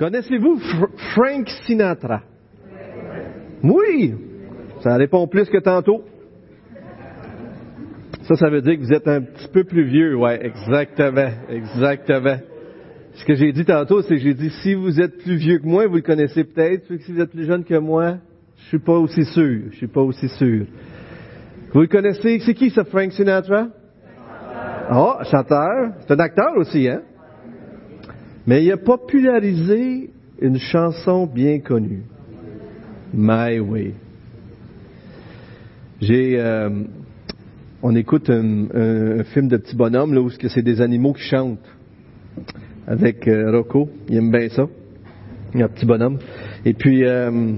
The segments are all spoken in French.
Connaissez-vous Fr- Frank Sinatra? Oui! Ça répond plus que tantôt. Ça, ça veut dire que vous êtes un petit peu plus vieux. Ouais, exactement, exactement. Ce que j'ai dit tantôt, c'est que j'ai dit, si vous êtes plus vieux que moi, vous le connaissez peut-être. Si vous êtes plus jeune que moi, je suis pas aussi sûr. Je suis pas aussi sûr. Vous le connaissez? C'est qui ça, Frank Sinatra? Ah, chanteur. C'est un acteur aussi, hein? Mais il a popularisé une chanson bien connue. My Way. J'ai, euh, on écoute un, film de petit bonhomme là où c'est des animaux qui chantent avec euh, Rocco. Il aime bien ça. Un petit bonhomme. Et puis euh,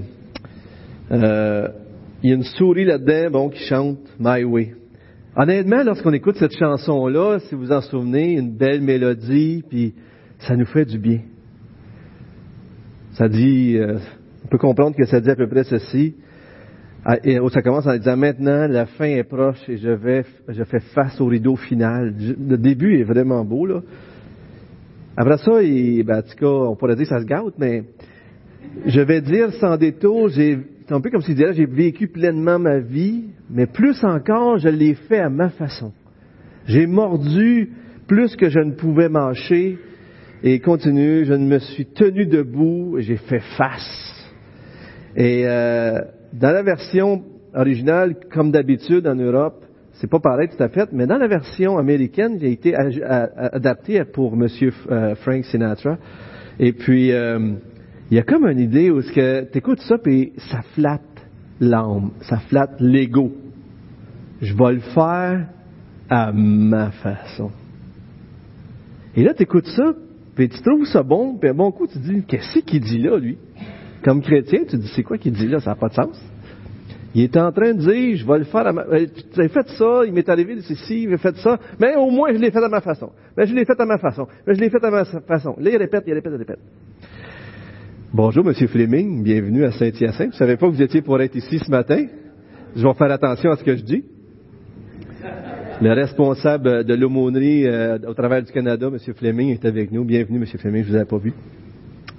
il y a une souris là-dedans, bon, qui chante My Way. Honnêtement, lorsqu'on écoute cette chanson-là, si vous en souvenez, une belle mélodie, puis ça nous fait du bien. Ça dit, euh, on peut comprendre que ça dit à peu près ceci. Ah, et, oh, ça commence en disant maintenant la fin est proche et je vais, je fais face au rideau final. Le début est vraiment beau là. Après ça, ben, en tout cas, on pourrait dire que ça se gâte, mais je vais dire sans détour, j'ai, c'est un peu comme s'il disait, j'ai vécu pleinement ma vie, mais plus encore, je l'ai fait à ma façon. J'ai mordu plus que je ne pouvais mâcher et continue, je ne me suis tenu debout, j'ai fait face. Et euh, dans la version originale, comme d'habitude en Europe, c'est pas pareil tout à fait, mais dans la version américaine, il a été adapté pour Monsieur euh, Frank Sinatra. Et puis, euh, il y a comme une idée où tu écoutes ça, puis ça flatte l'âme, ça flatte l'ego. Je vais le faire à ma façon. Et là, tu écoutes ça, puis tu trouves ça bon, puis à bon coup, tu dis, qu'est-ce qu'il dit là, lui? Comme chrétien, tu dis, c'est quoi qu'il dit là? Ça n'a pas de sens. Il est en train de dire, je vais le faire à ma... euh, Tu as fait ça, il m'est arrivé ceci, il m'a fait ça, mais au moins je l'ai fait à ma façon. Mais je l'ai fait à ma façon. Mais je l'ai fait à ma façon. Là, il répète, il répète, il répète. Bonjour, Monsieur Fleming, bienvenue à Saint-Hyacinthe. Je savais pas que vous étiez pour être ici ce matin? Je vais faire attention à ce que je dis. Le responsable de l'aumônerie euh, au travers du Canada, M. Fleming, est avec nous. Bienvenue, M. Fleming, je ne vous avais pas vu.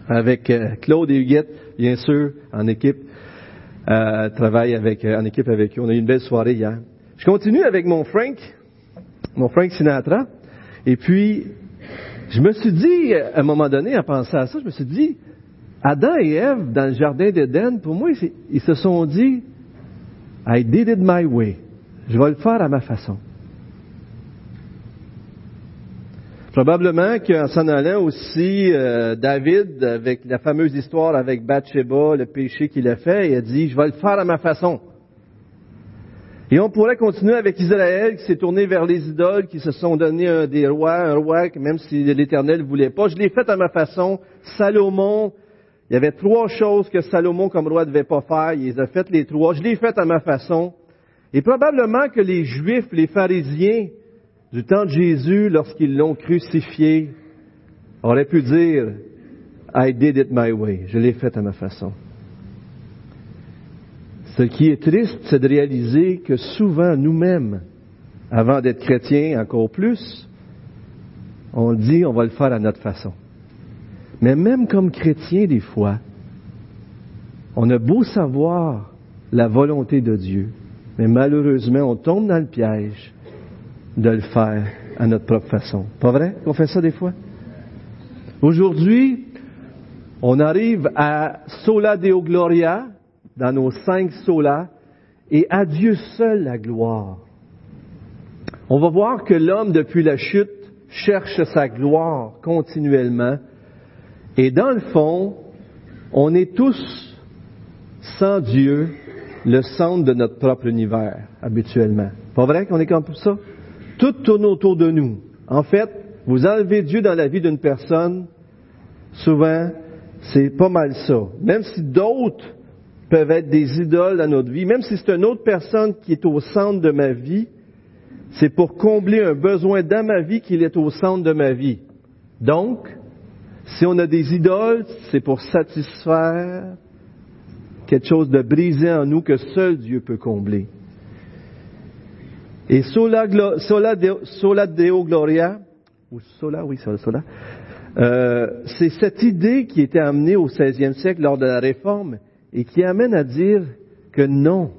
Avec euh, Claude et Huguette, bien sûr, en équipe. Euh, travaille avec, euh, en équipe avec eux. On a eu une belle soirée hier. Je continue avec mon Frank, mon Frank Sinatra. Et puis, je me suis dit, à un moment donné, en pensant à ça, je me suis dit, Adam et Ève, dans le jardin d'Éden, pour moi, ils, ils se sont dit, I did it my way. Je vais le faire à ma façon. Probablement qu'en s'en allant aussi, euh, David, avec la fameuse histoire avec Bathsheba, le péché qu'il a fait, il a dit, je vais le faire à ma façon. Et on pourrait continuer avec Israël qui s'est tourné vers les idoles, qui se sont donné des rois, un roi même si l'Éternel ne voulait pas. Je l'ai fait à ma façon. Salomon, il y avait trois choses que Salomon comme roi ne devait pas faire. Il les a faites les trois. Je l'ai fait à ma façon. Et probablement que les Juifs, les pharisiens du temps de Jésus, lorsqu'ils l'ont crucifié, auraient pu dire, I did it my way. Je l'ai fait à ma façon. Ce qui est triste, c'est de réaliser que souvent nous-mêmes, avant d'être chrétiens encore plus, on dit on va le faire à notre façon. Mais même comme chrétiens, des fois, on a beau savoir la volonté de Dieu, mais malheureusement, on tombe dans le piège de le faire à notre propre façon. Pas vrai qu'on fait ça des fois? Aujourd'hui, on arrive à Sola Deo Gloria, dans nos cinq solas, et à Dieu seul la gloire. On va voir que l'homme, depuis la chute, cherche sa gloire continuellement. Et dans le fond, on est tous, sans Dieu, le centre de notre propre univers, habituellement. Pas vrai qu'on est comme ça? Tout tourne autour de nous. En fait, vous enlevez Dieu dans la vie d'une personne, souvent, c'est pas mal ça. Même si d'autres peuvent être des idoles dans notre vie, même si c'est une autre personne qui est au centre de ma vie, c'est pour combler un besoin dans ma vie qu'il est au centre de ma vie. Donc, si on a des idoles, c'est pour satisfaire quelque chose de brisé en nous que seul Dieu peut combler. Et sola, sola, deo, gloria, ou sola, oui, sola, sola, Euh, c'est cette idée qui était amenée au 16e siècle lors de la Réforme et qui amène à dire que non,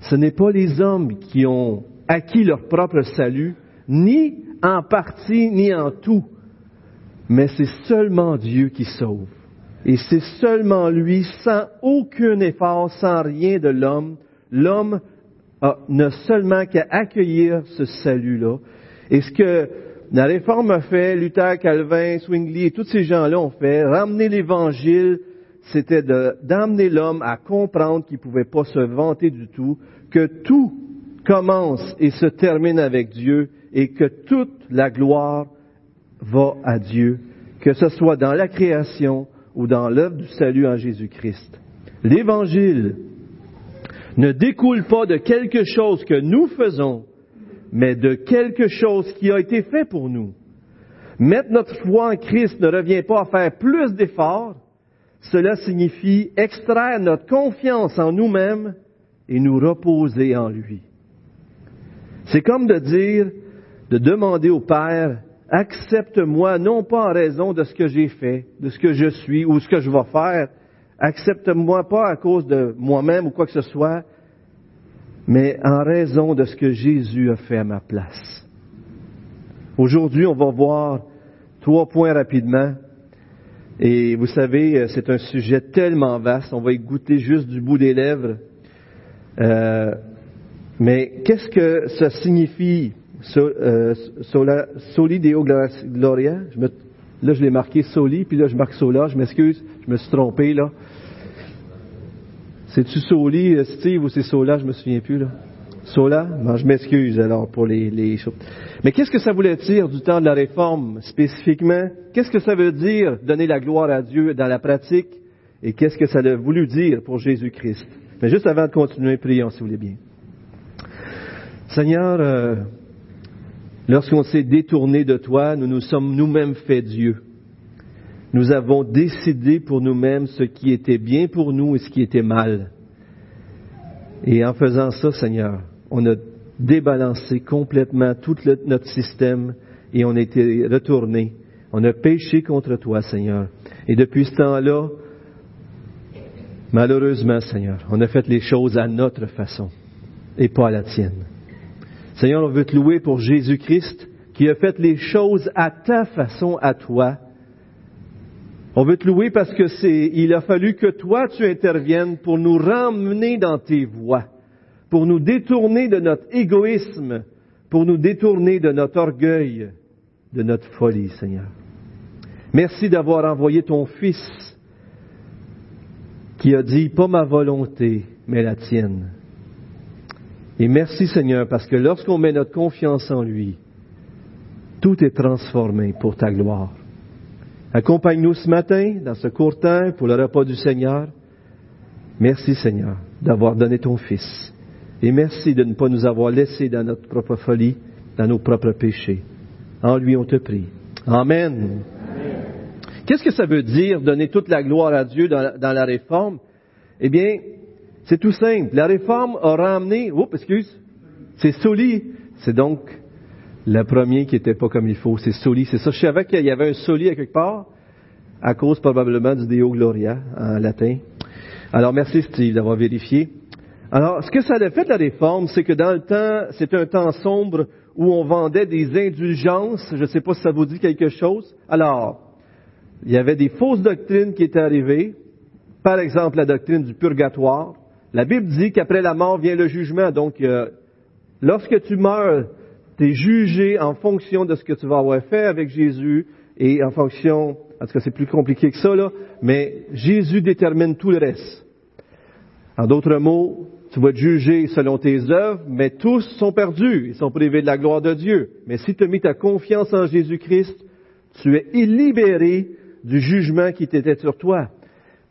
ce n'est pas les hommes qui ont acquis leur propre salut, ni en partie, ni en tout, mais c'est seulement Dieu qui sauve. Et c'est seulement lui, sans aucun effort, sans rien de l'homme. L'homme n'a seulement qu'à accueillir ce salut-là. Et ce que la réforme a fait, Luther, Calvin, Zwingli et tous ces gens-là ont fait, ramener l'évangile, c'était d'amener l'homme à comprendre qu'il ne pouvait pas se vanter du tout, que tout commence et se termine avec Dieu et que toute la gloire va à Dieu, que ce soit dans la création ou dans l'œuvre du salut en Jésus-Christ. L'évangile ne découle pas de quelque chose que nous faisons, mais de quelque chose qui a été fait pour nous. Mettre notre foi en Christ ne revient pas à faire plus d'efforts, cela signifie extraire notre confiance en nous-mêmes et nous reposer en lui. C'est comme de dire, de demander au Père, accepte-moi non pas en raison de ce que j'ai fait, de ce que je suis ou ce que je vais faire, accepte-moi pas à cause de moi-même ou quoi que ce soit, mais en raison de ce que Jésus a fait à ma place. Aujourd'hui, on va voir trois points rapidement. Et vous savez, c'est un sujet tellement vaste, on va y goûter juste du bout des lèvres. Euh, mais qu'est-ce que ça signifie, euh, soli deo gloria? Là, je l'ai marqué soli, puis là, je marque sola, je m'excuse, je me suis trompé, là. C'est-tu Soli, euh, Steve, ou c'est Sola, je me souviens plus, là? Sola? Bon, je m'excuse alors pour les, les choses. Mais qu'est-ce que ça voulait dire du temps de la réforme spécifiquement? Qu'est-ce que ça veut dire donner la gloire à Dieu dans la pratique? Et qu'est-ce que ça a voulu dire pour Jésus-Christ? Mais juste avant de continuer, prions si vous voulez bien. Seigneur, euh, lorsqu'on s'est détourné de toi, nous nous sommes nous-mêmes fait Dieu. Nous avons décidé pour nous-mêmes ce qui était bien pour nous et ce qui était mal. Et en faisant ça, Seigneur, on a débalancé complètement tout notre système et on a retourné. On a péché contre toi, Seigneur. Et depuis ce temps-là, malheureusement, Seigneur, on a fait les choses à notre façon et pas à la tienne. Seigneur, on veut te louer pour Jésus-Christ qui a fait les choses à ta façon, à toi, on veut te louer parce que c'est, il a fallu que toi tu interviennes pour nous ramener dans tes voies, pour nous détourner de notre égoïsme, pour nous détourner de notre orgueil, de notre folie, Seigneur. Merci d'avoir envoyé ton Fils qui a dit, pas ma volonté, mais la tienne. Et merci Seigneur, parce que lorsqu'on met notre confiance en lui, tout est transformé pour ta gloire. Accompagne-nous ce matin dans ce court temps pour le repas du Seigneur. Merci Seigneur d'avoir donné ton Fils. Et merci de ne pas nous avoir laissés dans notre propre folie, dans nos propres péchés. En lui on te prie. Amen. Qu'est-ce que ça veut dire donner toute la gloire à Dieu dans la, réforme? Eh bien, c'est tout simple. La réforme a ramené, oups, excuse, c'est soli. C'est donc le premier qui n'était pas comme il faut, c'est soli. C'est ça. Je savais qu'il y avait un soli à quelque part, à cause probablement du Deo Gloria en latin. Alors, merci Steve d'avoir vérifié. Alors, ce que ça a fait la réforme, c'est que dans le temps, c'était un temps sombre où on vendait des indulgences. Je ne sais pas si ça vous dit quelque chose. Alors, il y avait des fausses doctrines qui étaient arrivées. Par exemple, la doctrine du purgatoire. La Bible dit qu'après la mort vient le jugement. Donc, euh, lorsque tu meurs, tu es jugé en fonction de ce que tu vas avoir fait avec Jésus et en fonction, en tout cas c'est plus compliqué que ça, là, mais Jésus détermine tout le reste. En d'autres mots, tu vas être jugé selon tes œuvres, mais tous sont perdus, ils sont privés de la gloire de Dieu. Mais si tu as mis ta confiance en Jésus-Christ, tu es libéré du jugement qui t'était sur toi.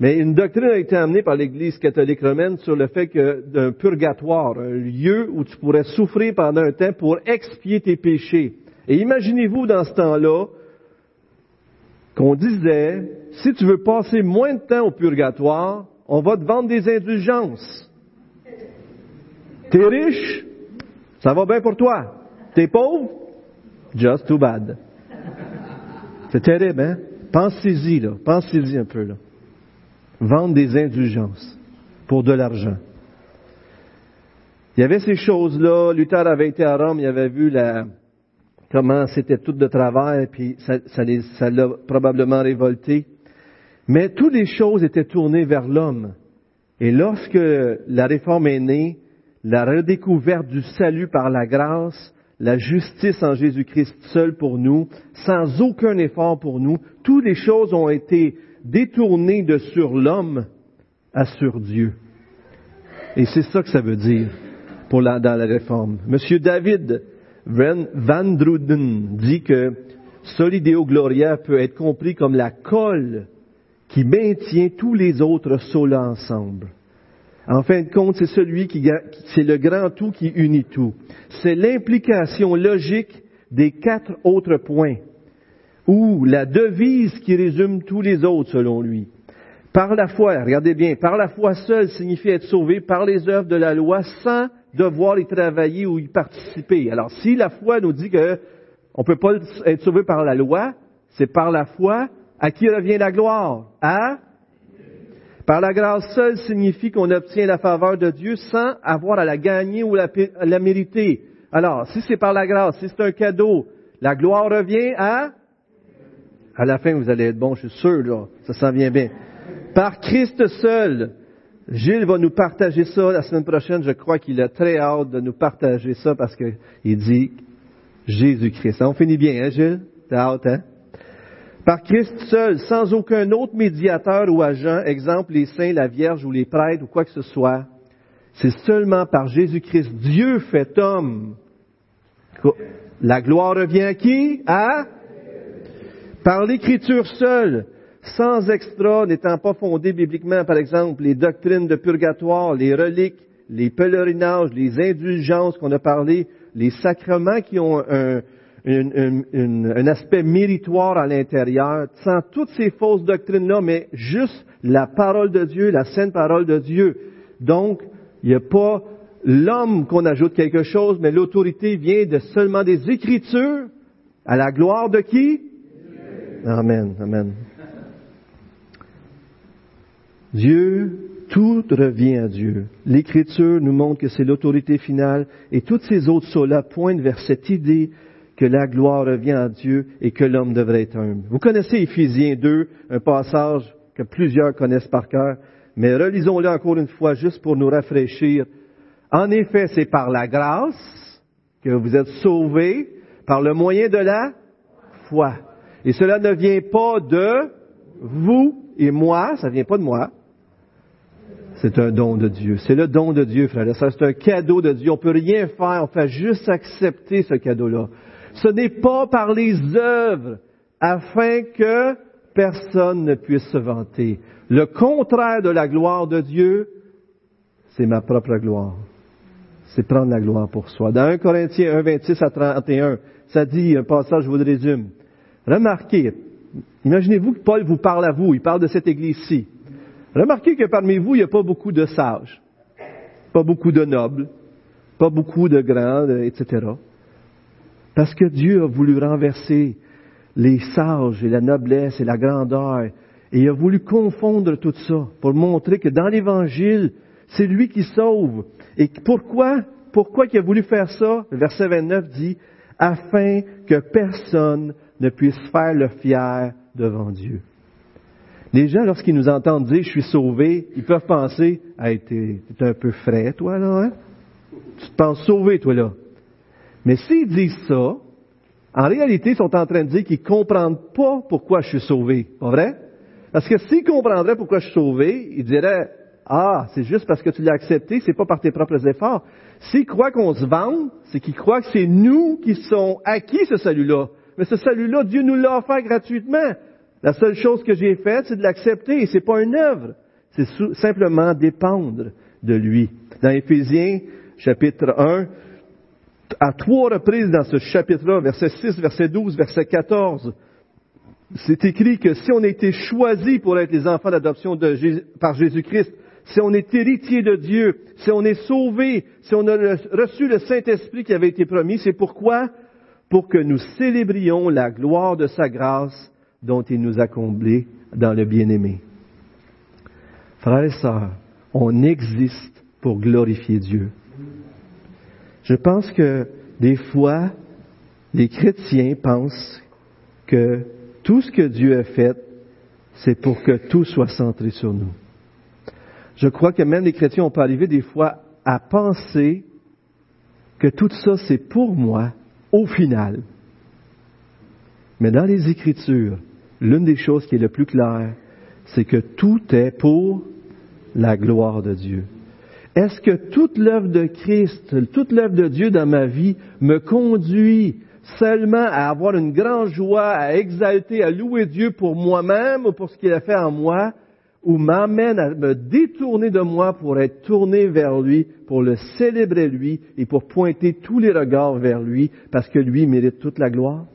Mais une doctrine a été amenée par l'Église catholique romaine sur le fait que d'un purgatoire, un lieu où tu pourrais souffrir pendant un temps pour expier tes péchés. Et imaginez-vous dans ce temps-là qu'on disait, si tu veux passer moins de temps au purgatoire, on va te vendre des indulgences. T'es riche, ça va bien pour toi. T'es pauvre, just too bad. C'est terrible, hein? Pensez-y, là. Pensez-y un peu, là. Vendre des indulgences pour de l'argent. Il y avait ces choses-là. Luther avait été à Rome, il avait vu la, comment c'était tout de travers, puis ça, ça l'a probablement révolté. Mais toutes les choses étaient tournées vers l'homme. Et lorsque la réforme est née, la redécouverte du salut par la grâce, la justice en Jésus-Christ seul pour nous, sans aucun effort pour nous, toutes les choses ont été détournées de sur l'homme à sur Dieu. Et c'est ça que ça veut dire pour la, dans la réforme. Monsieur David Van Druden dit que Solideo Gloria peut être compris comme la colle qui maintient tous les autres solas ensemble. En fin de compte, c'est celui qui, c'est le grand tout qui unit tout. C'est l'implication logique des quatre autres points, ou la devise qui résume tous les autres selon lui. Par la foi, regardez bien, par la foi seule signifie être sauvé par les œuvres de la loi sans devoir y travailler ou y participer. Alors, si la foi nous dit que on peut pas être sauvé par la loi, c'est par la foi à qui revient la gloire? À? Par la grâce seule signifie qu'on obtient la faveur de Dieu sans avoir à la gagner ou la, la mériter. Alors, si c'est par la grâce, si c'est un cadeau, la gloire revient à? À la fin, vous allez être bon, je suis sûr, là. Ça s'en vient bien. Par Christ seul. Gilles va nous partager ça la semaine prochaine. Je crois qu'il a très hâte de nous partager ça parce qu'il dit Jésus-Christ. On finit bien, hein, Gilles? T'as hâte, hein? Par Christ seul, sans aucun autre médiateur ou agent, exemple les saints, la Vierge ou les prêtres ou quoi que ce soit. C'est seulement par Jésus-Christ, Dieu fait homme. La gloire revient à qui? À? Par l'écriture seule, sans extra, n'étant pas fondée bibliquement, par exemple, les doctrines de purgatoire, les reliques, les pèlerinages, les indulgences qu'on a parlé, les sacrements qui ont un, un aspect méritoire à l'intérieur, sans toutes ces fausses doctrines-là, mais juste la parole de Dieu, la sainte parole de Dieu. Donc, il n'y a pas l'homme qu'on ajoute quelque chose, mais l'autorité vient de seulement des Écritures, à la gloire de qui? Amen, amen. Dieu, tout revient à Dieu. L'Écriture nous montre que c'est l'autorité finale et toutes ces autres choses-là pointent vers cette idée que la gloire revient à Dieu et que l'homme devrait être humble. Vous connaissez Éphésiens 2, un passage que plusieurs connaissent par cœur, mais relisons-le encore une fois juste pour nous rafraîchir. En effet, c'est par la grâce que vous êtes sauvés, par le moyen de la foi. Et cela ne vient pas de vous et moi, ça ne vient pas de moi. C'est un don de Dieu. C'est le don de Dieu, frère. C'est un cadeau de Dieu. On peut rien faire. On fait juste accepter ce cadeau-là. Ce n'est pas par les œuvres afin que personne ne puisse se vanter. Le contraire de la gloire de Dieu, c'est ma propre gloire. C'est prendre la gloire pour soi. Dans 1 Corinthiens 1, 26 à 31, ça dit, un passage, je vous le résume. Remarquez, imaginez-vous que Paul vous parle à vous, il parle de cette église-ci. Remarquez que parmi vous, il n'y a pas beaucoup de sages, pas beaucoup de nobles, pas beaucoup de grands, etc. Parce que Dieu a voulu renverser les sages et la noblesse et la grandeur. Et il a voulu confondre tout ça pour montrer que dans l'Évangile, c'est lui qui sauve. Et pourquoi? Pourquoi il a voulu faire ça? Le verset 29 dit, afin que personne ne puisse faire le fier devant Dieu. Les gens, lorsqu'ils nous entendent dire, je suis sauvé, ils peuvent penser, hey, t'es, un peu frais, toi, là, hein? Tu te penses sauvé, toi, là. Mais s'ils disent ça, en réalité, ils sont en train de dire qu'ils ne comprennent pas pourquoi je suis sauvé. Pas vrai? Parce que s'ils comprendraient pourquoi je suis sauvé, ils diraient, ah, c'est juste parce que tu l'as accepté, c'est pas par tes propres efforts. S'ils croient qu'on se vend, c'est qu'ils croient que c'est nous qui sommes acquis ce salut-là. Mais ce salut-là, Dieu nous l'a offert gratuitement. La seule chose que j'ai faite, c'est de l'accepter, et c'est pas une œuvre. C'est simplement dépendre de lui. Dans Éphésiens, chapitre 1, à trois reprises dans ce chapitre-là, verset 6, verset 12, verset 14, c'est écrit que si on a été choisi pour être les enfants d'adoption par Jésus-Christ, si on est héritier de Dieu, si on est sauvé, si on a reçu le Saint-Esprit qui avait été promis, c'est pourquoi? Pour que nous célébrions la gloire de sa grâce dont il nous a comblés dans le bien-aimé. Frères et sœurs, on existe pour glorifier Dieu. Je pense que des fois, les chrétiens pensent que tout ce que Dieu a fait, c'est pour que tout soit centré sur nous. Je crois que même les chrétiens, ont peut arriver des fois à penser que tout ça, c'est pour moi, au final. Mais dans les Écritures, l'une des choses qui est le plus claire, c'est que tout est pour la gloire de Dieu. Est-ce que toute l'œuvre de Christ, toute l'œuvre de Dieu dans ma vie me conduit seulement à avoir une grande joie, à exalter, à louer Dieu pour moi-même ou pour ce qu'il a fait en moi, ou m'amène à me détourner de moi pour être tourné vers lui, pour le célébrer lui et pour pointer tous les regards vers lui parce que lui mérite toute la gloire?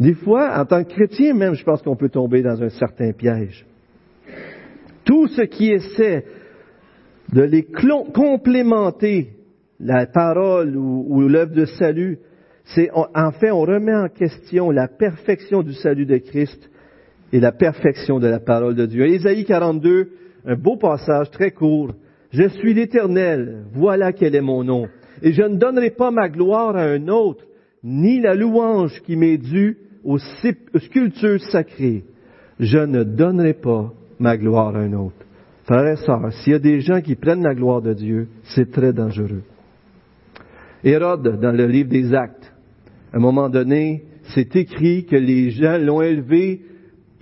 Des fois, en tant que chrétien même, je pense qu'on peut tomber dans un certain piège. Tout ce qui essaie de les complémenter, la parole ou, l'œuvre de salut, c'est en fait on remet en question la perfection du salut de Christ et la perfection de la parole de Dieu. Ésaïe 42, un beau passage très court. Je suis l'Éternel, voilà quel est mon nom. Et je ne donnerai pas ma gloire à un autre, ni la louange qui m'est due aux sculptures sacrées. Je ne donnerai pas ma gloire à un autre. Frères et sœurs, s'il y a des gens qui prennent la gloire de Dieu, c'est très dangereux. Hérode, dans le livre des Actes, à un moment donné, c'est écrit que les gens l'ont élevé,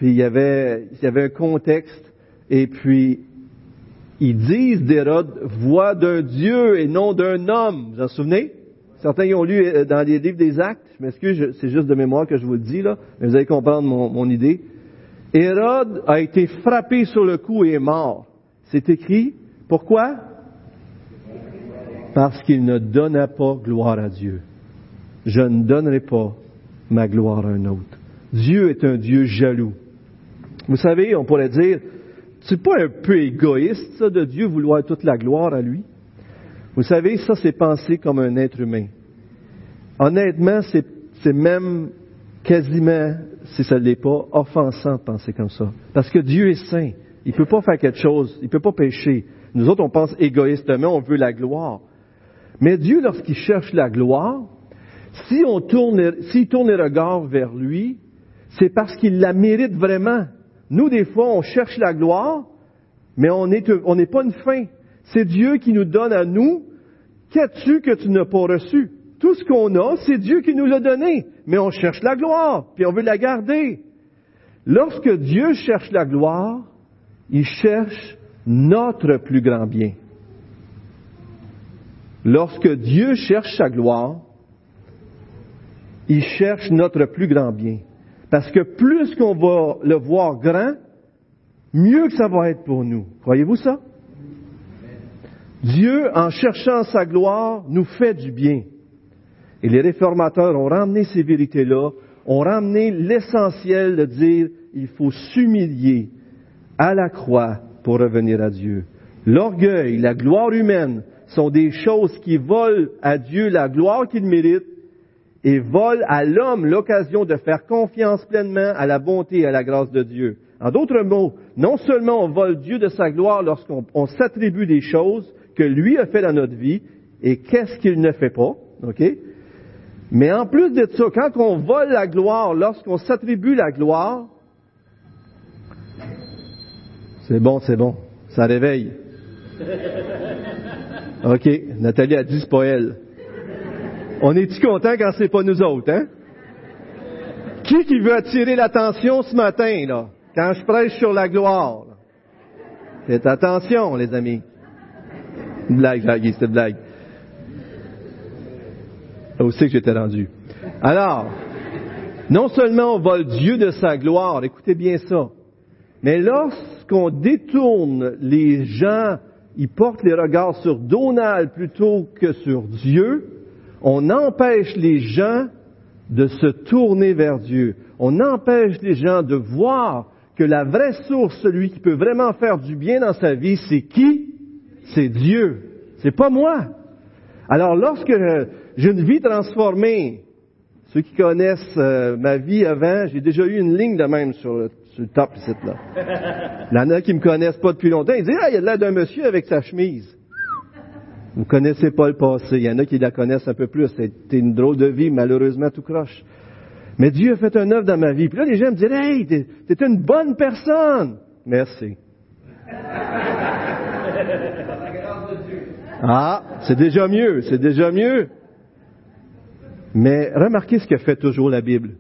puis il y avait, il y avait un contexte, et puis ils disent d'Hérode, voix d'un Dieu et non d'un homme. Vous en souvenez? Certains y ont lu euh, dans les livres des Actes. Je m'excuse, c'est juste de mémoire que je vous le dis, là, mais vous allez comprendre mon, mon idée. Hérode a été frappé sur le cou et est mort. C'est écrit. Pourquoi? Parce qu'il ne donna pas gloire à Dieu. Je ne donnerai pas ma gloire à un autre. Dieu est un Dieu jaloux. Vous savez, on pourrait dire, c'est pas un peu égoïste, ça, de Dieu vouloir toute la gloire à lui? Vous savez, ça, c'est penser comme un être humain. Honnêtement, c'est même quasiment, si ça ne l'est pas, offensant de penser comme ça. Parce que Dieu est saint. Il ne peut pas faire quelque chose, il ne peut pas pécher. Nous autres, on pense égoïstement, on veut la gloire. Mais Dieu, lorsqu'il cherche la gloire, si on tourne, s'il tourne les regards vers lui, c'est parce qu'il la mérite vraiment. Nous, des fois, on cherche la gloire, mais on n'est pas une fin. C'est Dieu qui nous donne à nous. Qu'as-tu que tu n'as pas reçu? Tout ce qu'on a, c'est Dieu qui nous l'a donné. Mais on cherche la gloire, puis on veut la garder. Lorsque Dieu cherche la gloire, il cherche notre plus grand bien. Lorsque Dieu cherche sa gloire, il cherche notre plus grand bien. Parce que plus qu'on va le voir grand, mieux que ça va être pour nous. Croyez-vous ça? Dieu, en cherchant sa gloire, nous fait du bien. Et les réformateurs ont ramené ces vérités-là, ont ramené l'essentiel de dire, il faut s'humilier à la croix pour revenir à Dieu. L'orgueil, la gloire humaine sont des choses qui volent à Dieu la gloire qu'il mérite et volent à l'homme l'occasion de faire confiance pleinement à la bonté et à la grâce de Dieu. En d'autres mots, non seulement on vole Dieu de sa gloire lorsqu'on s'attribue des choses que lui a fait dans notre vie, et qu'est-ce qu'il ne fait pas, ok? Mais en plus de ça, quand on vole la gloire, lorsqu'on s'attribue la gloire, c'est bon, c'est bon. Ça réveille. OK. Nathalie a dit, c'est pas elle. On est-tu content quand c'est pas nous autres, hein? Qui qui veut attirer l'attention ce matin, là? Quand je prêche sur la gloire. Faites attention, les amis. Blague, blague, c'était blague. Là aussi que j'étais rendu. Alors, non seulement on vole Dieu de sa gloire, écoutez bien ça, mais lorsqu'on détourne les gens, ils portent les regards sur Donald plutôt que sur Dieu, on empêche les gens de se tourner vers Dieu. On empêche les gens de voir que la vraie source, celui qui peut vraiment faire du bien dans sa vie, c'est qui? C'est Dieu. C'est pas moi. Alors lorsque j'ai une vie transformée Ceux qui connaissent euh, ma vie avant, j'ai déjà eu une ligne de même sur le, top ici, là. Il y en a qui me connaissent pas depuis longtemps. Ils disent, ah, il y a l'air d'un monsieur avec sa chemise. Vous connaissez pas le passé. Il y en a qui la connaissent un peu plus. C'était une drôle de vie, malheureusement, tout croche. Mais Dieu a fait un œuvre dans ma vie. Puis là, les gens me disent, hey, t'es, t'es une bonne personne. Merci. Ah, c'est déjà mieux, c'est déjà mieux. Mais remarquez ce que fait toujours la Bible.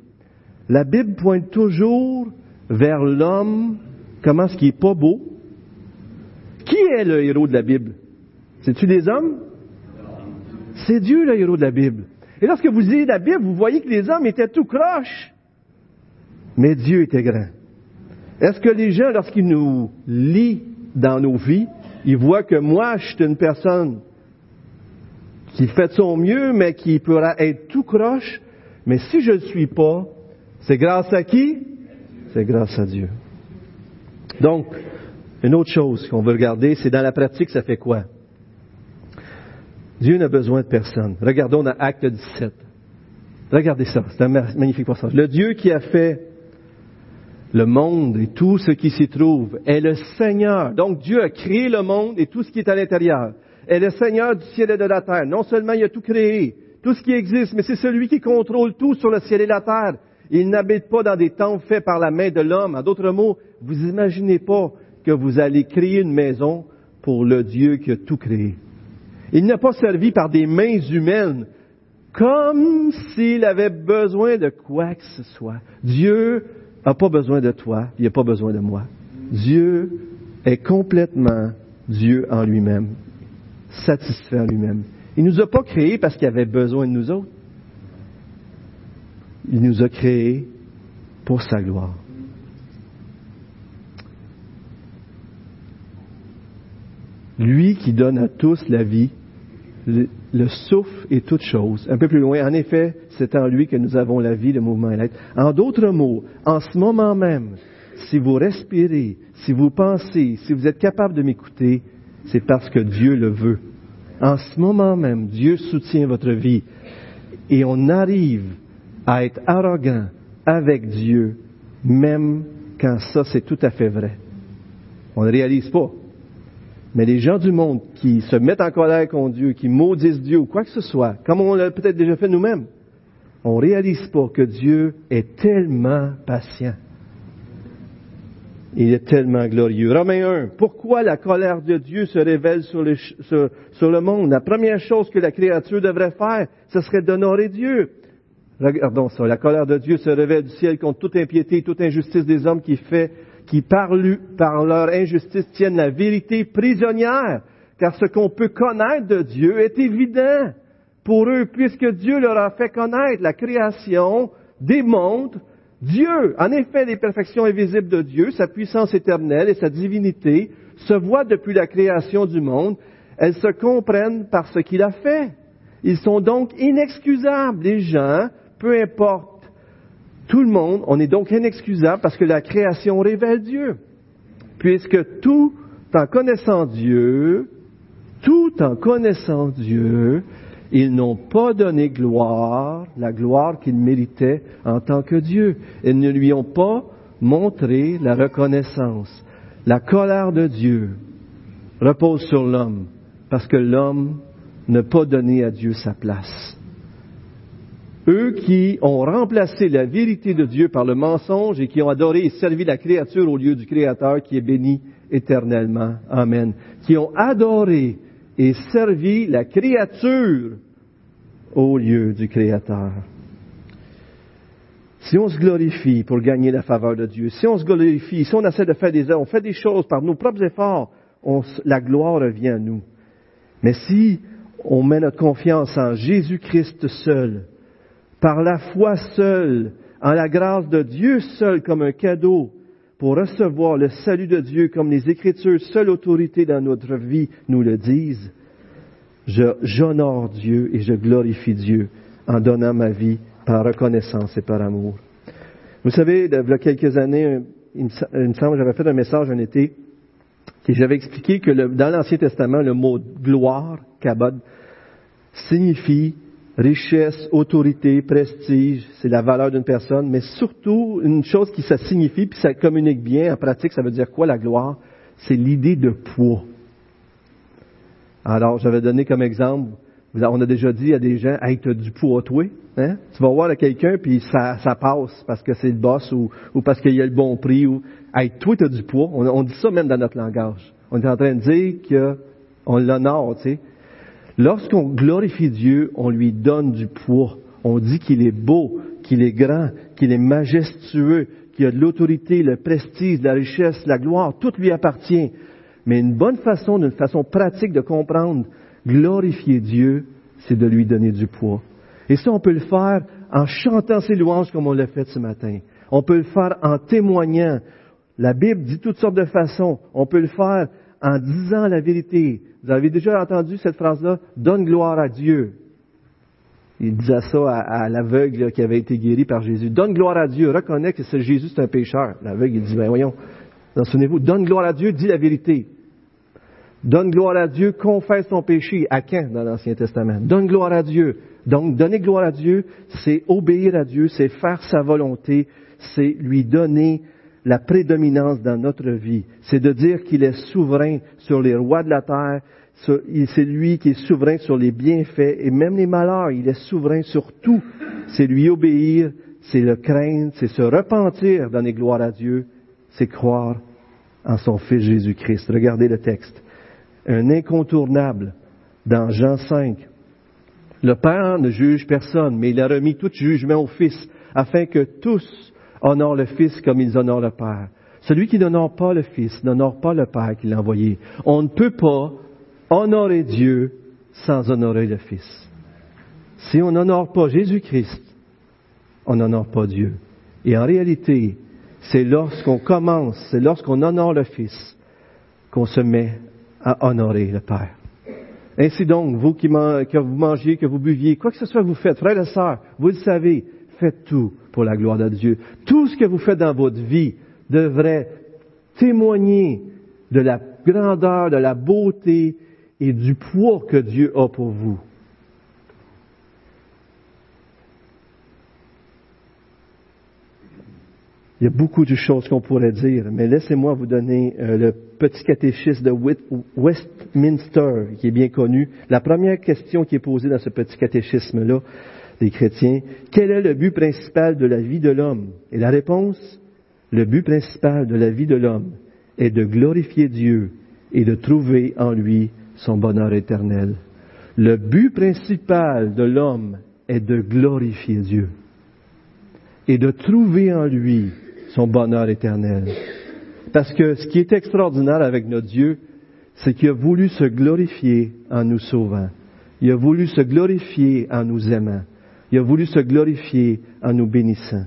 La Bible pointe toujours vers l'homme, comment ce qui est pas beau? Qui est le héros de la Bible? C'est-tu des hommes? C'est Dieu le héros de la Bible. Et lorsque vous lisez la Bible, vous voyez que les hommes étaient tout croches, mais Dieu était grand. Est-ce que les gens, lorsqu'ils nous lisent dans nos vies, ils voient que moi, je suis une personne qui fait de son mieux, mais qui pourra être tout croche, mais si je ne le suis pas, c'est grâce à qui? C'est grâce à Dieu. Donc, une autre chose qu'on veut regarder, c'est dans la pratique, ça fait quoi? Dieu n'a besoin de personne. Regardons dans Acte 17. Regardez ça, c'est un magnifique passage. Le Dieu qui a fait le monde et tout ce qui s'y trouve est le Seigneur. Donc Dieu a créé le monde et tout ce qui est à l'intérieur. Est le Seigneur du ciel et de la terre. Non seulement il a tout créé, tout ce qui existe, mais c'est celui qui contrôle tout sur le ciel et la terre. Il n'habite pas dans des temples faits par la main de l'homme. En d'autres mots, vous imaginez pas que vous allez créer une maison pour le Dieu qui a tout créé. Il n'a pas servi par des mains humaines, comme s'il avait besoin de quoi que ce soit. Dieu n'a pas besoin de toi, il n'a pas besoin de moi. Dieu est complètement Dieu en lui-même, satisfait en lui-même. Il ne nous a pas créés parce qu'il avait besoin de nous autres. Il nous a créés pour sa gloire. Lui qui donne à tous la vie le, souffle est toute chose. Un peu plus loin, en effet, c'est en lui que nous avons la vie, le mouvement et l'être. En d'autres mots, en ce moment même, si vous respirez, si vous pensez, si vous êtes capable de m'écouter, c'est parce que Dieu le veut. En ce moment même, Dieu soutient votre vie. Et on arrive à être arrogant avec Dieu, même quand ça c'est tout à fait vrai. On ne réalise pas. Mais les gens du monde qui se mettent en colère contre Dieu, qui maudissent Dieu ou quoi que ce soit, comme on l'a peut-être déjà fait nous-mêmes, on réalise pas que Dieu est tellement patient. Il est tellement glorieux. Romains 1. Pourquoi la colère de Dieu se révèle sur le, sur le monde? La première chose que la créature devrait faire, ce serait d'honorer Dieu. Regardons ça. La colère de Dieu se révèle du ciel contre toute impiété, toute injustice des hommes qui fait qui par, par leur injustice tiennent la vérité prisonnière, car ce qu'on peut connaître de Dieu est évident pour eux, puisque Dieu leur a fait connaître la création, démontre Dieu. En effet, les perfections invisibles de Dieu, sa puissance éternelle et sa divinité se voient depuis la création du monde. Elles se comprennent par ce qu'il a fait. Ils sont donc inexcusables. Les gens, peu importe tout le monde, on est donc inexcusable parce que la création révèle Dieu. Puisque tout en connaissant Dieu, tout en connaissant Dieu, ils n'ont pas donné gloire, la gloire qu'ils méritaient en tant que Dieu. Ils ne lui ont pas montré la reconnaissance. La colère de Dieu repose sur l'homme parce que l'homme n'a pas donné à Dieu sa place. Eux qui ont remplacé la vérité de Dieu par le mensonge et qui ont adoré et servi la créature au lieu du Créateur qui est béni éternellement. Amen. Qui ont adoré et servi la créature au lieu du Créateur. Si on se glorifie pour gagner la faveur de Dieu, si on se glorifie, si on essaie de faire des on fait des choses par nos propres efforts, la gloire revient à nous. Mais si on met notre confiance en Jésus-Christ seul, par la foi seule, en la grâce de Dieu seul comme un cadeau, pour recevoir le salut de Dieu comme les Écritures, seule autorité dans notre vie, nous le disent, j'honore Dieu et je glorifie Dieu en donnant ma vie par reconnaissance et par amour. Vous savez, il y a quelques années, il me semble, j'avais fait un message un été, et j'avais expliqué que dans l'Ancien Testament, le mot gloire, kabod, signifie richesse, autorité, prestige, c'est la valeur d'une personne, mais surtout une chose qui ça signifie, puis ça communique bien en pratique, ça veut dire quoi la gloire? C'est l'idée de poids. Alors, j'avais donné comme exemple, on a déjà dit à des gens, hey, tu as du poids, toi. Hein? Tu vas voir quelqu'un, puis ça, passe parce que c'est le boss ou, parce qu'il y a le bon prix. Ou, hey, toi, tu as du poids. On, on, dit ça même dans notre langage. On est en train de dire qu'on l'honore, tu sais. Lorsqu'on glorifie Dieu, on lui donne du poids. On dit qu'il est beau, qu'il est grand, qu'il est majestueux, qu'il a de l'autorité, le prestige, la richesse, la gloire, tout lui appartient. Mais une bonne façon, d'une façon pratique de comprendre, glorifier Dieu, c'est de lui donner du poids. Et ça, on peut le faire en chantant ses louanges comme on l'a fait ce matin. On peut le faire en témoignant. La Bible dit toutes sortes de façons. On peut le faire en disant la vérité. Vous avez déjà entendu cette phrase-là? Donne gloire à Dieu. Il disait ça à, l'aveugle qui avait été guéri par Jésus. Donne gloire à Dieu. Reconnais que c'est Jésus, c'est un pécheur. L'aveugle, il dit, ben voyons, souvenez-vous, donne gloire à Dieu, dis la vérité. Donne gloire à Dieu, confesse ton péché. À quand dans l'Ancien Testament? Donne gloire à Dieu. Donc, donner gloire à Dieu, c'est obéir à Dieu, c'est faire sa volonté, c'est lui donner la prédominance dans notre vie. C'est de dire qu'il est souverain sur les rois de la terre, c'est lui qui est souverain sur les bienfaits et même les malheurs. Il est souverain sur tout. C'est lui obéir, c'est le craindre, c'est se repentir, donner gloire à Dieu, c'est croire en son Fils Jésus-Christ. Regardez le texte. Un incontournable dans Jean 5. Le Père ne juge personne, mais il a remis tout jugement au Fils, afin que tous honorent le Fils comme ils honorent le Père. Celui qui n'honore pas le Fils n'honore pas le Père qui l'a envoyé. On ne peut pas honorer Dieu sans honorer le Fils. Si on n'honore pas Jésus-Christ, on n'honore pas Dieu. Et en réalité, c'est lorsqu'on commence, c'est lorsqu'on honore le Fils qu'on se met à honorer le Père. Ainsi donc, vous qui que vous que vous buviez, quoi que ce soit que vous faites, frères et sœurs, vous le savez, faites tout pour la gloire de Dieu. Tout ce que vous faites dans votre vie devrait témoigner de la grandeur, de la beauté et du poids que Dieu a pour vous. Il y a beaucoup de choses qu'on pourrait dire, mais laissez-moi vous donner euh, le petit catéchisme de Westminster, qui est bien connu. La première question qui est posée dans ce petit catéchisme-là des chrétiens, quel est le but principal de la vie de l'homme? Et la réponse, le but principal de la vie de l'homme est de glorifier Dieu et de trouver en lui son bonheur éternel. Le but principal de l'homme est de glorifier Dieu et de trouver en lui son bonheur éternel. Parce que ce qui est extraordinaire avec notre Dieu, c'est qu'il a voulu se glorifier en nous sauvant. Il a voulu se glorifier en nous aimant. Il a voulu se glorifier en nous bénissant.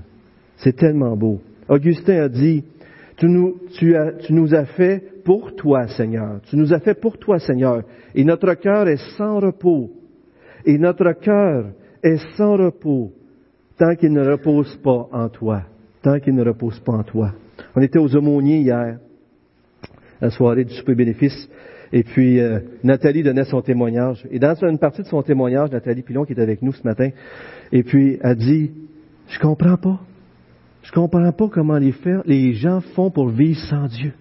C'est tellement beau. Augustin a dit, tu nous, tu, as, tu nous as fait pour toi, Seigneur. Tu nous as fait pour toi, Seigneur. Et notre cœur est sans repos. Et notre cœur est sans repos tant qu'il ne repose pas en toi. Tant qu'il ne repose pas en toi. On était aux aumôniers hier, la soirée du super bénéfice, et puis euh, Nathalie donnait son témoignage. Et dans une partie de son témoignage, Nathalie Pilon, qui est avec nous ce matin, et puis a dit, je comprends pas. Je comprends pas comment les, gens font pour vivre sans Dieu.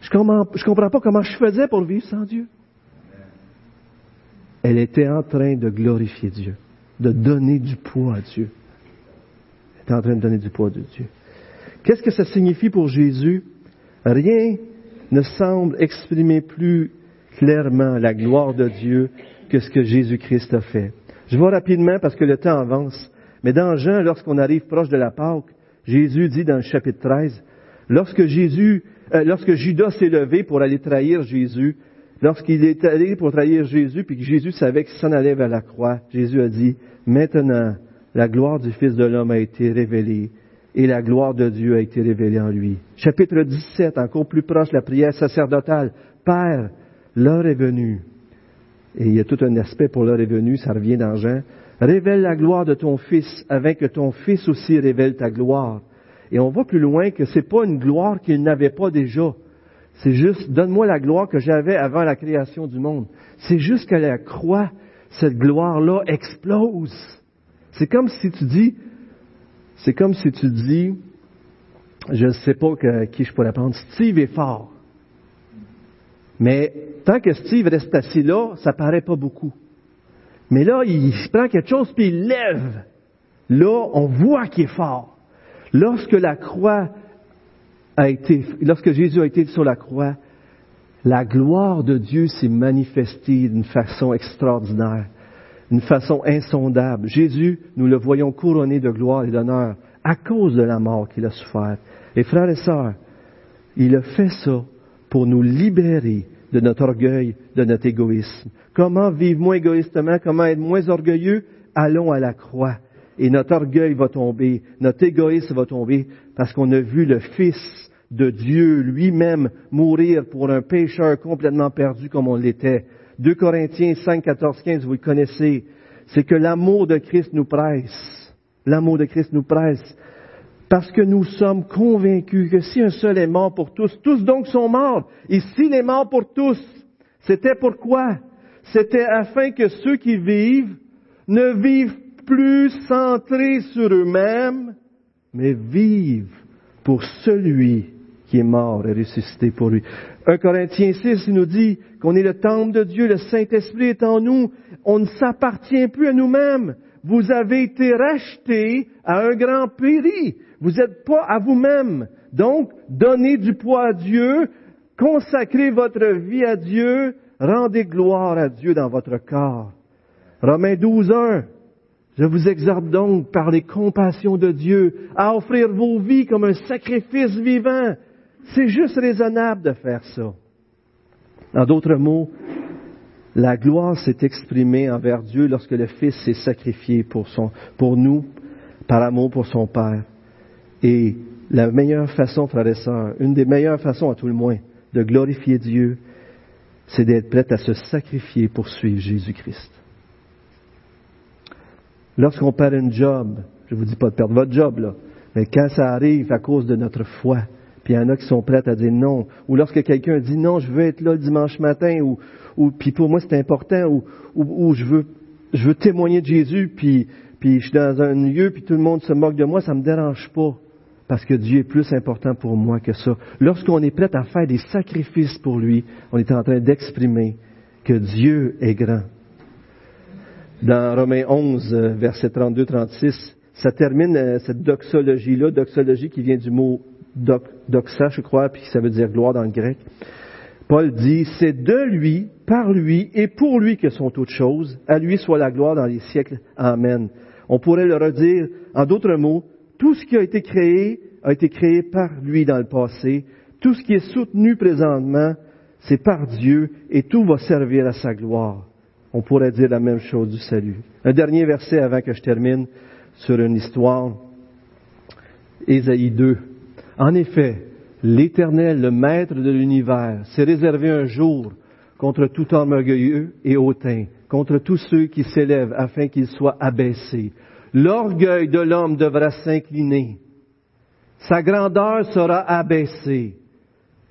Je comprends, je comprends pas comment je faisais pour vivre sans Dieu. Elle était en train de glorifier Dieu, de donner du poids à Dieu. Elle était en train de donner du poids à Dieu. Qu'est-ce que ça signifie pour Jésus? Rien ne semble exprimer plus clairement la gloire de Dieu que ce que Jésus-Christ a fait. Je vois rapidement parce que le temps avance. Mais dans Jean, lorsqu'on arrive proche de la Pâque, Jésus dit dans le chapitre 13, lorsque Jésus euh, lorsque Judas s'est levé pour aller trahir Jésus, lorsqu'il est allé pour trahir Jésus, puis que Jésus savait qu'il s'en allait vers la croix, Jésus a dit, maintenant, la gloire du Fils de l'homme a été révélée, et la gloire de Dieu a été révélée en lui. Chapitre 17, encore plus proche, la prière sacerdotale. Père, l'heure est venue. Et il y a tout un aspect pour l'heure est venue, ça revient dans Jean. Révèle la gloire de ton Fils, avec que ton Fils aussi révèle ta gloire et on voit plus loin que c'est pas une gloire qu'il n'avait pas déjà. C'est juste, donne-moi la gloire que j'avais avant la création du monde. C'est juste qu'à la croix, cette gloire-là explose. C'est comme si tu dis, c'est comme si tu dis, je ne sais pas qui je pourrais prendre, Steve est fort. Mais tant que Steve reste assis là, ça paraît pas beaucoup. Mais là, il prend quelque chose puis il lève. Là, on voit qu'il est fort. Lorsque la croix a été, lorsque Jésus a été sur la croix, la gloire de Dieu s'est manifestée d'une façon extraordinaire, d'une façon insondable. Jésus, nous le voyons couronné de gloire et d'honneur à cause de la mort qu'il a souffert. Et frères et sœurs, il a fait ça pour nous libérer de notre orgueil, de notre égoïsme. Comment vivre moins égoïstement, comment être moins orgueilleux? Allons à la croix. Et notre orgueil va tomber, notre égoïsme va tomber, parce qu'on a vu le Fils de Dieu lui-même mourir pour un pécheur complètement perdu comme on l'était. 2 Corinthiens 5, 14, 15, vous le connaissez. C'est que l'amour de Christ nous presse. L'amour de Christ nous presse. Parce que nous sommes convaincus que si un seul est mort pour tous, tous donc sont morts. Et s'il est mort pour tous, c'était pourquoi? C'était afin que ceux qui vivent ne vivent plus centrés sur eux-mêmes, mais vivent pour celui qui est mort et ressuscité pour lui. 1 Corinthiens 6 nous dit qu'on est le temple de Dieu, le Saint-Esprit est en nous, on ne s'appartient plus à nous-mêmes. Vous avez été rachetés à un grand prix. Vous n'êtes pas à vous-même. Donc, donnez du poids à Dieu, consacrez votre vie à Dieu, rendez gloire à Dieu dans votre corps. Romains 12, 1. Je vous exhorte donc par les compassions de Dieu à offrir vos vies comme un sacrifice vivant, c'est juste raisonnable de faire ça. En d'autres mots, la gloire s'est exprimée envers Dieu lorsque le Fils s'est sacrifié pour, nous, par amour pour son Père. Et la meilleure façon, frères et sœurs, une des meilleures façons à tout le moins, de glorifier Dieu, c'est d'être prêt à se sacrifier pour suivre Jésus-Christ. Lorsqu'on perd un job, je ne vous dis pas de perdre votre job, mais quand ça arrive à cause de notre foi, puis il y en a qui sont prêts à dire non. Ou lorsque quelqu'un dit non, je veux être là le dimanche matin, ou, ou puis pour moi c'est important, ou, ou, je veux je veux témoigner de Jésus, puis, puis je suis dans un lieu, puis tout le monde se moque de moi, ça me dérange pas. Parce que Dieu est plus important pour moi que ça. Lorsqu'on est prêt à faire des sacrifices pour lui, on est en train d'exprimer que Dieu est grand. Dans Romains 11, verset 32-36, ça termine euh, cette doxologie-là, doxologie qui vient du mot doxa, je crois, puis ça veut dire gloire dans le grec. Paul dit, c'est de lui, par lui et pour lui que sont toutes choses. À lui soit la gloire dans les siècles. Amen. On pourrait le redire en d'autres mots, tout ce qui a été créé a été créé par lui dans le passé. Tout ce qui est soutenu présentement, c'est par Dieu et tout va servir à sa gloire. On pourrait dire la même chose du salut. Un dernier verset avant que je termine sur une histoire. Ésaïe 2. En effet, l'Éternel, le Maître de l'univers, s'est réservé un jour contre tout homme orgueilleux et hautain, contre tous ceux qui s'élèvent afin qu'ils soient abaissés. L'orgueil de l'homme devra s'incliner. Sa grandeur sera abaissée.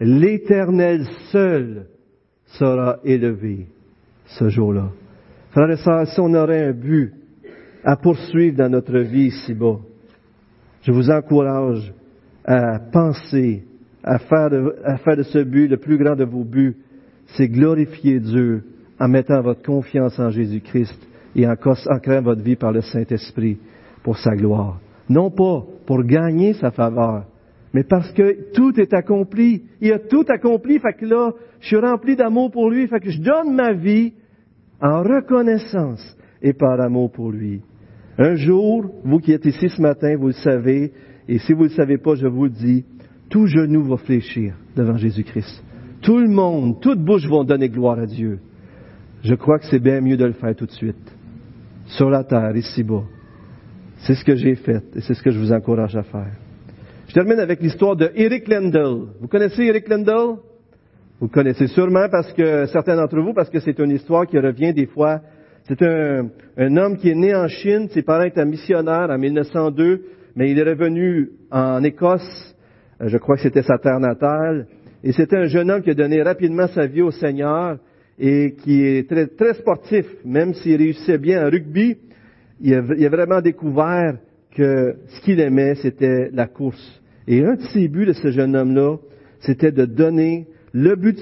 L'Éternel seul sera élevé ce jour-là. Frères et sœurs, si on aurait un but à poursuivre dans notre vie ici-bas, je vous encourage à penser, à faire, de, faire de ce but le plus grand de vos buts, c'est glorifier Dieu en mettant votre confiance en Jésus-Christ et en créant votre vie par le Saint-Esprit pour sa gloire. Non pas pour gagner sa faveur, mais parce que tout est accompli. Il a tout accompli, fait que là, je suis rempli d'amour pour lui, fait que je donne ma vie en reconnaissance et par amour pour lui. Un jour, vous qui êtes ici ce matin, vous le savez, et si vous ne le savez pas, je vous le dis, tout genou va fléchir devant Jésus-Christ. Tout le monde, toute bouche vont donner gloire à Dieu. Je crois que c'est bien mieux de le faire tout de suite. Sur la terre, ici-bas. C'est ce que j'ai fait et c'est ce que je vous encourage à faire. Je termine avec l'histoire de Eric Lendl. Vous connaissez Eric Lendl? Vous connaissez sûrement parce que, certains d'entre vous, parce que c'est une histoire qui revient des fois. C'est un, un homme qui est né en Chine, ses parents étaient missionnaires en 1902, mais il est revenu en Écosse, euh, je crois que c'était sa terre natale, et c'était un jeune homme qui a donné rapidement sa vie au Seigneur, et qui est très, sportif, même s'il réussissait bien en rugby, il a, il a vraiment découvert que ce qu'il aimait, c'était la course. Et un de ses buts de ce jeune homme-là, c'était de donner le but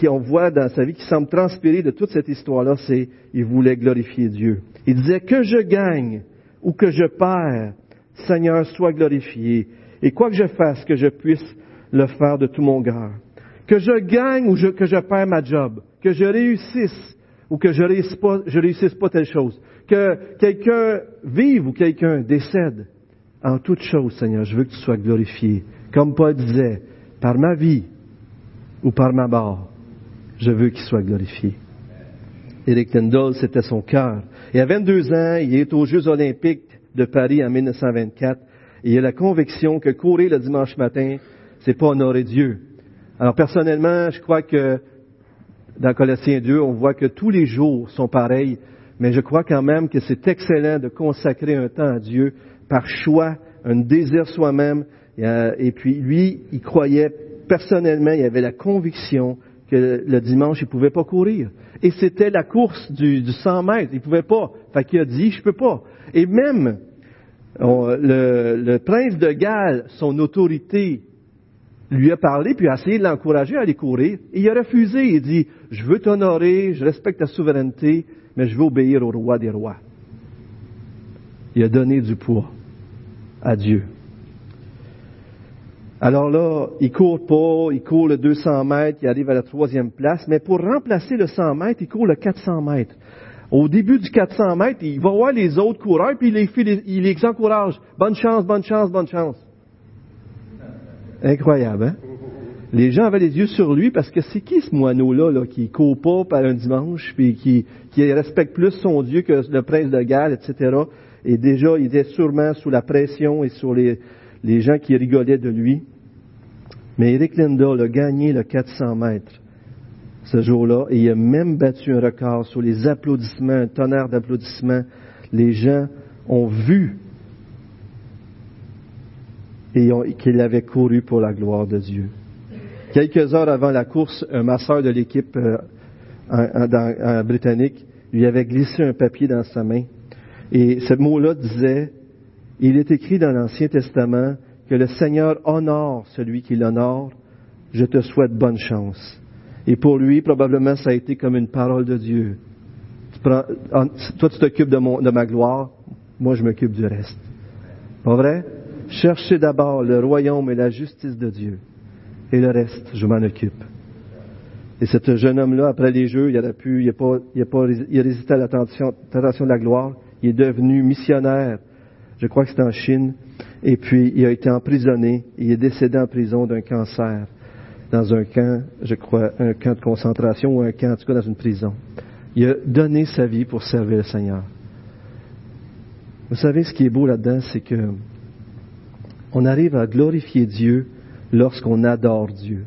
qu'on voit dans sa vie, qui semble transpirer de toute cette histoire-là, c'est il voulait glorifier Dieu. Il disait que je gagne ou que je perds, Seigneur, sois glorifié. Et quoi que je fasse, que je puisse le faire de tout mon cœur. Que je gagne ou que je perds ma job. Que je réussisse ou que je réussisse pas, réussisse pas telle chose. Que quelqu'un vive ou quelqu'un décède. En toute chose, Seigneur, je veux que tu sois glorifié. Comme Paul disait, par ma vie ou par ma mort, je veux qu'il soit glorifié. Eric Tyndall, c'était son cœur. Et à 22 ans, il est aux Jeux olympiques de Paris en 1924 et il a la conviction que courir le dimanche matin, c'est pas honorer Dieu. Alors personnellement, je crois que dans Colossiens 2, on voit que tous les jours sont pareils, mais je crois quand même que c'est excellent de consacrer un temps à Dieu par choix, un désir soi-même. Et puis lui, il croyait personnellement, il avait la conviction que le dimanche, il pouvait pas courir. Et c'était la course du, du 100 mètres. Il pouvait pas. Fait qu'il a dit, je peux pas. Et même, le, prince de Galles, son autorité, lui a parlé, puis a essayé de l'encourager à aller courir. Il a refusé. Il dit, je veux t'honorer, je respecte ta souveraineté, mais je veux obéir au roi des rois. Il a donné du poids à Dieu. Alors là, il court pas, il court le 200 mètres, il arrive à la troisième place, mais pour remplacer le 100 mètres, il court le 400 mètres. Au début du 400 mètres, il va voir les autres coureurs, puis il les, encourage. Bonne chance, bonne chance, bonne chance. Incroyable, hein? Les gens avaient les yeux sur lui parce que c'est qui ce moineau-là là, qui court pas par un dimanche, puis qui, respecte plus son Dieu que le prince de Galles, etc. Et déjà, il était sûrement sous la pression et sur les gens qui rigolaient de lui. Mais Eric Lindahl a gagné le 400 mètres ce jour-là et il a même battu un record sur les applaudissements, un tonnerre d'applaudissements. Les gens ont vu qu'il avait couru pour la gloire de Dieu. Quelques heures avant la course, un masseur de l'équipe euh, britannique lui avait glissé un papier dans sa main. Et ce mot-là disait, il est écrit dans l'Ancien Testament que le Seigneur honore celui qui l'honore. Je te souhaite bonne chance. Et pour lui, probablement, ça a été comme une parole de Dieu. toi, tu t'occupes de, ma gloire, moi, je m'occupe du reste. Pas vrai? Cherchez d'abord le royaume et la justice de Dieu. Et le reste, je m'en occupe. Et ce jeune homme-là, après les Jeux, il a pu, il a pas, il a pas, il a résisté à la tentation, de la gloire. Il est devenu missionnaire. Je crois que c'est en Chine. Et puis, il a été emprisonné. Il est décédé en prison d'un cancer. Dans un camp, je crois, un camp de concentration ou un camp, en tout cas, dans une prison. Il a donné sa vie pour servir le Seigneur. Vous savez, ce qui est beau là-dedans, c'est que on arrive à glorifier Dieu lorsqu'on adore Dieu.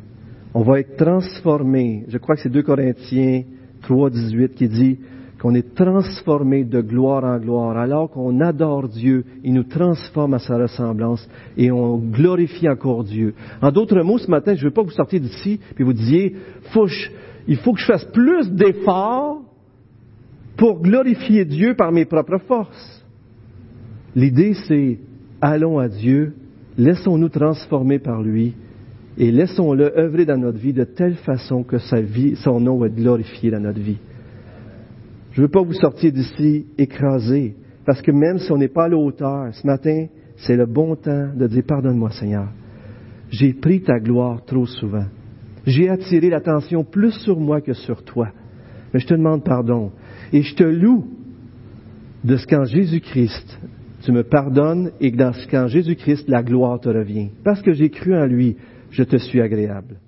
On va être transformé. Je crois que c'est 2 Corinthiens 3, 18 qui dit qu'on est transformé de gloire en gloire. Alors qu'on adore Dieu, il nous transforme à sa ressemblance et on glorifie encore Dieu. En d'autres mots, ce matin, je ne veux pas que vous sortiez d'ici et vous disiez, il faut que je fasse plus d'efforts pour glorifier Dieu par mes propres forces. L'idée, c'est allons à Dieu laissons-nous transformer par lui et laissons-le œuvrer dans notre vie de telle façon que sa vie, son nom va être glorifié dans notre vie. Je ne veux pas vous sortir d'ici écrasé, parce que même si on n'est pas à la ce matin, c'est le bon temps de dire pardonne-moi Seigneur. J'ai pris ta gloire trop souvent. J'ai attiré l'attention plus sur moi que sur toi. Mais je te demande pardon. Et je te loue de ce qu'en Jésus-Christ, tu me pardonnes et que dans ce qu'en Jésus-Christ, la gloire te revient. Parce que j'ai cru en lui, je te suis agréable.